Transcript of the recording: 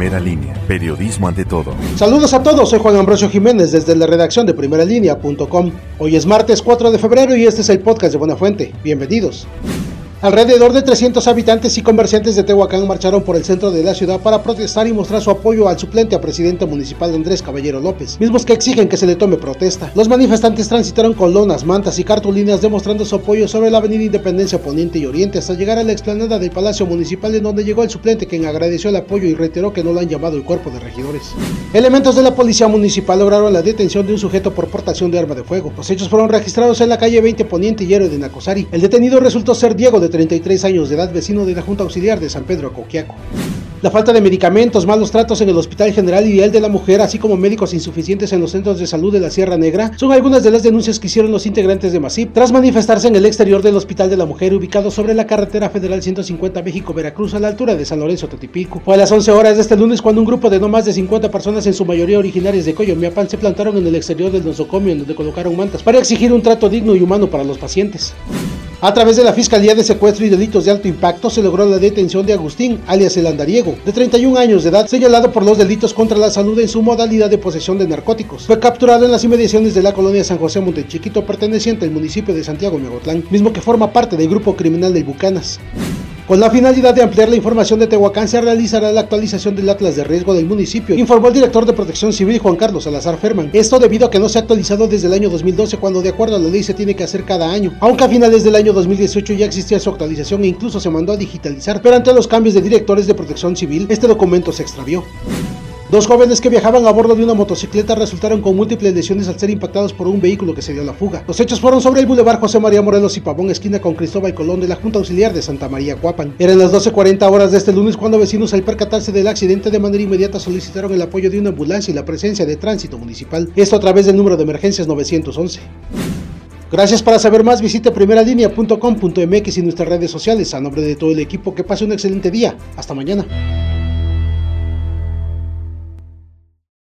Primera línea, periodismo ante todo. Saludos a todos, soy Juan Ambrosio Jiménez desde la redacción de primeralínea.com. Hoy es martes 4 de febrero y este es el podcast de Buena Fuente. Bienvenidos. Alrededor de 300 habitantes y comerciantes de Tehuacán marcharon por el centro de la ciudad para protestar y mostrar su apoyo al suplente a presidente municipal Andrés Caballero López, mismos que exigen que se le tome protesta. Los manifestantes transitaron con lonas, mantas y cartulinas demostrando su apoyo sobre la avenida Independencia Poniente y Oriente hasta llegar a la explanada del Palacio Municipal en donde llegó el suplente quien agradeció el apoyo y reiteró que no lo han llamado el cuerpo de regidores. Elementos de la policía municipal lograron la detención de un sujeto por portación de arma de fuego. Los hechos fueron registrados en la calle 20 Poniente y Héroe de Nacosari. El detenido resultó ser Diego de 33 años de edad, vecino de la Junta Auxiliar de San Pedro Coquiaco. La falta de medicamentos, malos tratos en el Hospital General el de la Mujer, así como médicos insuficientes en los centros de salud de la Sierra Negra, son algunas de las denuncias que hicieron los integrantes de MASIP tras manifestarse en el exterior del Hospital de la Mujer, ubicado sobre la carretera federal 150 México-Veracruz, a la altura de San Lorenzo Totipilco. Fue a las 11 horas de este lunes cuando un grupo de no más de 50 personas, en su mayoría originarias de Coyomiapan, se plantaron en el exterior del nosocomio, en donde colocaron mantas para exigir un trato digno y humano para los pacientes. A través de la Fiscalía de Secuestro y Delitos de Alto Impacto se logró la detención de Agustín, alias el Andariego, de 31 años de edad, señalado por los delitos contra la salud en su modalidad de posesión de narcóticos. Fue capturado en las inmediaciones de la colonia San José Montechiquito, perteneciente al municipio de Santiago Megotlán, mismo que forma parte del grupo criminal de Bucanas. Con la finalidad de ampliar la información de Tehuacán, se realizará la actualización del Atlas de Riesgo del municipio, informó el director de Protección Civil Juan Carlos Salazar Ferman. Esto debido a que no se ha actualizado desde el año 2012, cuando de acuerdo a la ley se tiene que hacer cada año, aunque a finales del año 2018 ya existía su actualización e incluso se mandó a digitalizar, pero ante los cambios de directores de Protección Civil, este documento se extravió. Dos jóvenes que viajaban a bordo de una motocicleta resultaron con múltiples lesiones al ser impactados por un vehículo que se dio a la fuga. Los hechos fueron sobre el Boulevard José María Morelos y Pavón, esquina con Cristóbal Colón de la Junta Auxiliar de Santa María Cuapan. Eran las 12.40 horas de este lunes cuando vecinos al percatarse del accidente de manera inmediata solicitaron el apoyo de una ambulancia y la presencia de tránsito municipal. Esto a través del número de emergencias 911. Gracias para saber más, visite primeralinea.com.mx y nuestras redes sociales. A nombre de todo el equipo, que pase un excelente día. Hasta mañana.